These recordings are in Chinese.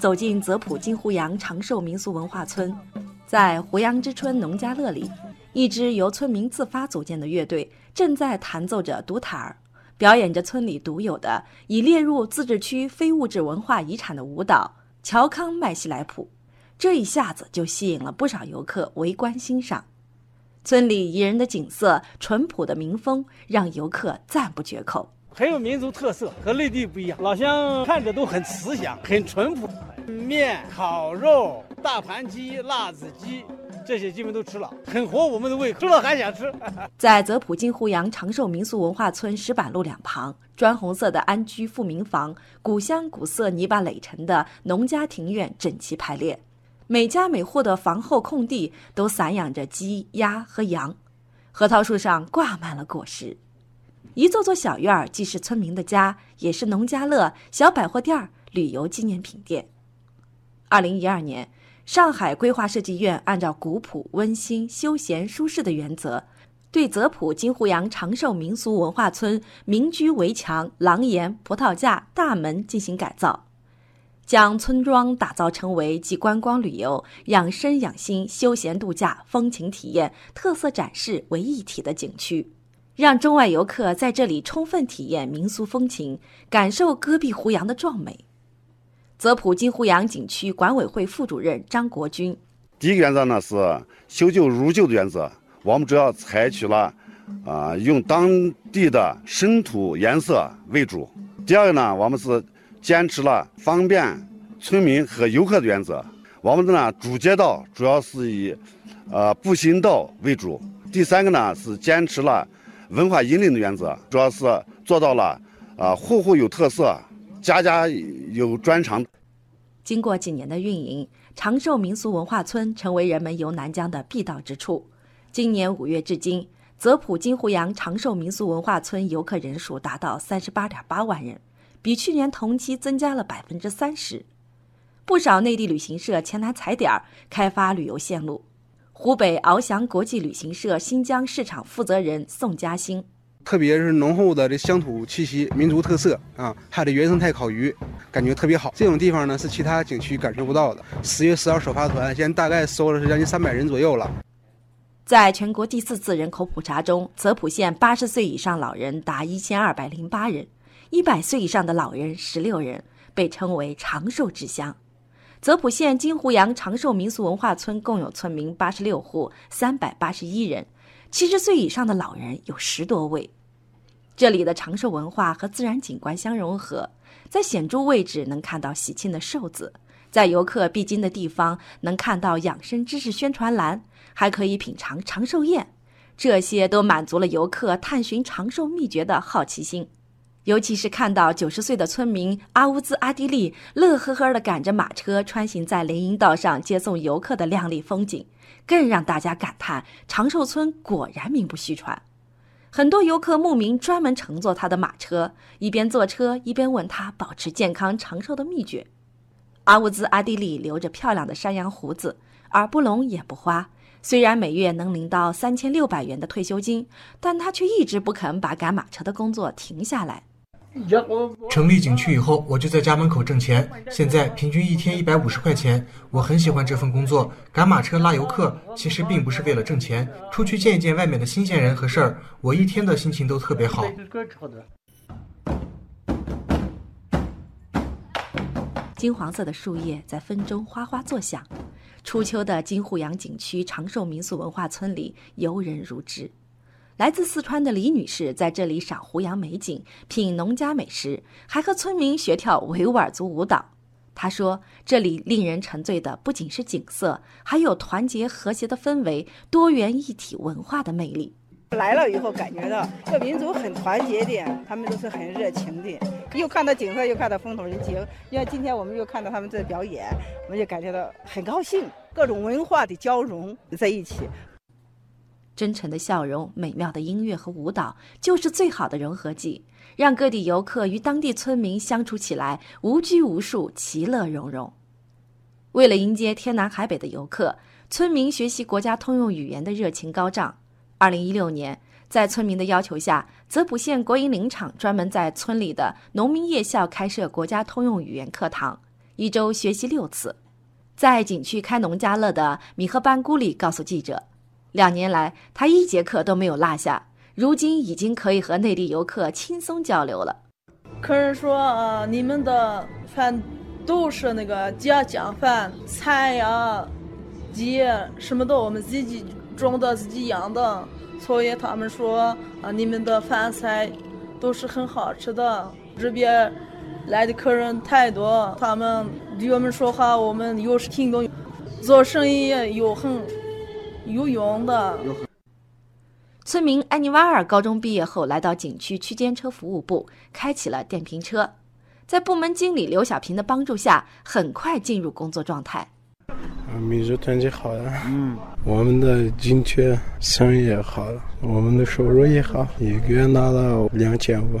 走进泽普金湖洋长寿民俗文化村，在胡杨之春农家乐里，一支由村民自发组建的乐队正在弹奏着独塔儿，表演着村里独有的已列入自治区非物质文化遗产的舞蹈——乔康麦西莱普。这一下子就吸引了不少游客围观欣赏。村里宜人的景色、淳朴的民风，让游客赞不绝口。很有民族特色，和内地不一样。老乡看着都很慈祥，很淳朴。面、烤肉、大盘鸡、辣子鸡，这些基本都吃了，很合我们的胃口，吃了还想吃。在泽普金湖阳长寿民俗文化村石板路两旁，砖红色的安居富民房，古香古色泥巴垒成的农家庭院整齐排列，每家每户的房后空地都散养着鸡、鸭和羊，核桃树上挂满了果实。一座座小院儿，既是村民的家，也是农家乐、小百货店、旅游纪念品店。二零一二年，上海规划设计院按照古朴、温馨、休闲、舒适的原则，对泽普金湖阳长寿民俗文化村民居围墙、廊檐、葡萄架、大门进行改造，将村庄打造成为集观光旅游、养生养心、休闲度假、风情体验、特色展示为一体的景区。让中外游客在这里充分体验民俗风情，感受戈壁湖洋的壮美。泽普金湖洋景区管委会副主任张国军：第一个原则呢是修旧如旧的原则，我们主要采取了啊用当地的生土颜色为主。第二个呢，我们是坚持了方便村民和游客的原则。我们的呢主街道主要是以呃步行道为主。第三个呢是坚持了。文化引领的原则，主要是做到了，啊，户户有特色，家家有专长。经过几年的运营，长寿民俗文化村成为人们游南疆的必到之处。今年五月至今，泽普金湖洋长寿民俗文化村游客人数达到三十八点八万人，比去年同期增加了百分之三十。不少内地旅行社前来踩点儿，开发旅游线路。湖北翱翔国际旅行社新疆市场负责人宋嘉兴，特别是浓厚的这乡土气息、民族特色啊，还有这原生态烤鱼，感觉特别好。这种地方呢是其他景区感受不到的。十月十号首发团，现在大概收了是将近三百人左右了。在全国第四次人口普查中，泽普县八十岁以上老人达一千二百零八人，一百岁以上的老人十六人，被称为长寿之乡。泽普县金湖洋长寿民俗文化村共有村民八十六户，三百八十一人，七十岁以上的老人有十多位。这里的长寿文化和自然景观相融合，在显著位置能看到喜庆的寿字，在游客必经的地方能看到养生知识宣传栏，还可以品尝长寿宴，这些都满足了游客探寻长寿秘诀的好奇心。尤其是看到九十岁的村民阿乌兹阿迪利乐呵呵地赶着马车穿行在林荫道上接送游客的靓丽风景，更让大家感叹长寿村果然名不虚传。很多游客慕名专门乘坐他的马车，一边坐车一边问他保持健康长寿的秘诀。阿乌兹阿迪利留着漂亮的山羊胡子，耳不聋眼不花，虽然每月能领到三千六百元的退休金，但他却一直不肯把赶马车的工作停下来。成立景区以后，我就在家门口挣钱，现在平均一天一百五十块钱。我很喜欢这份工作，赶马车拉游客，其实并不是为了挣钱，出去见一见外面的新鲜人和事儿，我一天的心情都特别好。金黄色的树叶在风中哗哗作响，初秋的金湖洋景区长寿民俗文化村里游人如织。来自四川的李女士在这里赏湖洋美景、品农家美食，还和村民学跳维吾尔族舞蹈。她说：“这里令人沉醉的不仅是景色，还有团结和谐的氛围、多元一体文化的魅力。来了以后，感觉到这个民族很团结的，他们都是很热情的。又看到景色，又看到风土人情。因为今天我们又看到他们在表演，我们就感觉到很高兴，各种文化的交融在一起。”真诚的笑容、美妙的音乐和舞蹈，就是最好的融合剂，让各地游客与当地村民相处起来无拘无束、其乐融融。为了迎接天南海北的游客，村民学习国家通用语言的热情高涨。二零一六年，在村民的要求下，泽普县国营林场专门在村里的农民夜校开设国家通用语言课堂。一周学习六次。在景区开农家乐的米赫班古里告诉记者，两年来他一节课都没有落下，如今已经可以和内地游客轻松交流了。客人说：“啊，你们的饭都是那个家乡饭，菜呀、鸡什么的，我们自己种的、自己养的，所以他们说啊，你们的饭菜都是很好吃的。这边来的客人太多，他们对我们说话，我们又是听懂，做生意又很有用的。”村民安尼瓦尔高中毕业后来到景区区间车服务部，开启了电瓶车。在部门经理刘小平的帮助下，很快进入工作状态。民族团结好了，嗯，我们的景区生意也好了，我们的收入也好，一个月拿了两千五。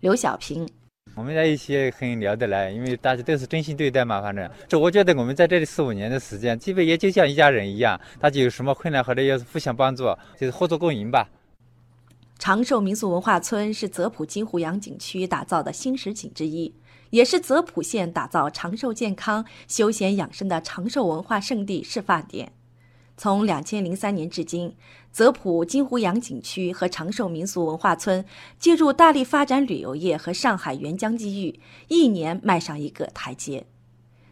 刘小平，我们在一起很聊得来，因为大家都是真心对待嘛，反正这我觉得我们在这里四五年的时间，基本也就像一家人一样，大家有什么困难或者也是互相帮助，就是合作共赢吧。长寿民俗文化村是泽普金湖洋景区打造的新实景之一，也是泽普县打造长寿健康、休闲养生的长寿文化圣地示范点。从两千零三年至今，泽普金湖洋景区和长寿民俗文化村借助大力发展旅游业和上海援疆机遇，一年迈上一个台阶。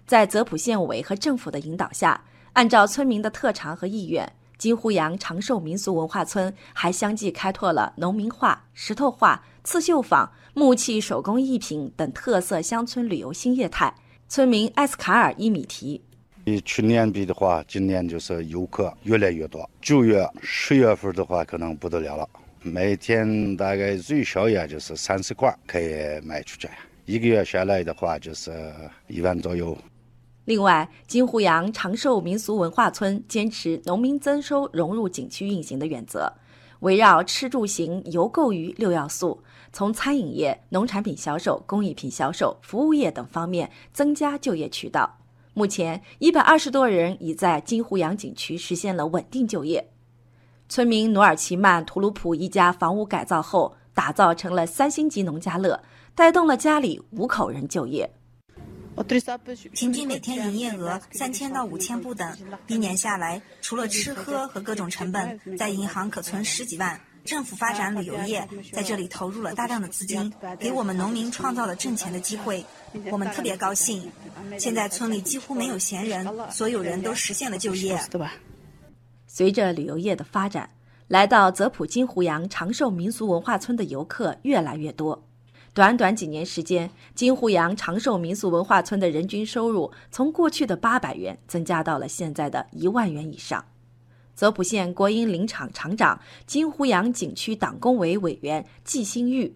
在泽普县委和政府的引导下，按照村民的特长和意愿。金湖洋长寿民俗文化村还相继开拓了农民画、石头画、刺绣坊、木器手工艺品等特色乡村旅游新业态。村民艾斯卡尔伊米提：比去年比的话，今年就是游客越来越多。九月、十月份的话，可能不得了了，每天大概最少也就是三十块可以卖出去，一个月下来的话就是一万左右。另外，金湖洋长寿民俗文化村坚持农民增收融入景区运行的原则，围绕吃住行游购娱六要素，从餐饮业、农产品销售、工艺品销售、服务业等方面增加就业渠道。目前，一百二十多人已在金湖洋景区实现了稳定就业。村民努尔奇曼图鲁普一家房屋改造后，打造成了三星级农家乐，带动了家里五口人就业。平均每天营业额三千到五千不等，一年下来，除了吃喝和各种成本，在银行可存十几万。政府发展旅游业，在这里投入了大量的资金，给我们农民创造了挣钱的机会，我们特别高兴。现在村里几乎没有闲人，所有人都实现了就业。随着旅游业的发展，来到泽普金湖洋长寿民俗文化村的游客越来越多。短短几年时间，金湖洋长寿民俗文化村的人均收入从过去的八百元增加到了现在的一万元以上。泽普县国营林场厂长、金湖洋景区党工委委员季新玉：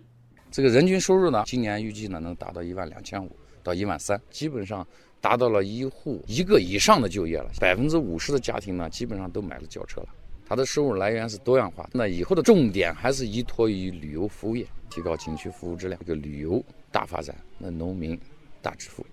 这个人均收入呢，今年预计呢能达到一万两千五到一万三，基本上达到了一户一个以上的就业了。百分之五十的家庭呢，基本上都买了轿车了。它的收入来源是多样化，那以后的重点还是依托于旅游服务业，提高景区服务质量。这个旅游大发展，那农民大致富。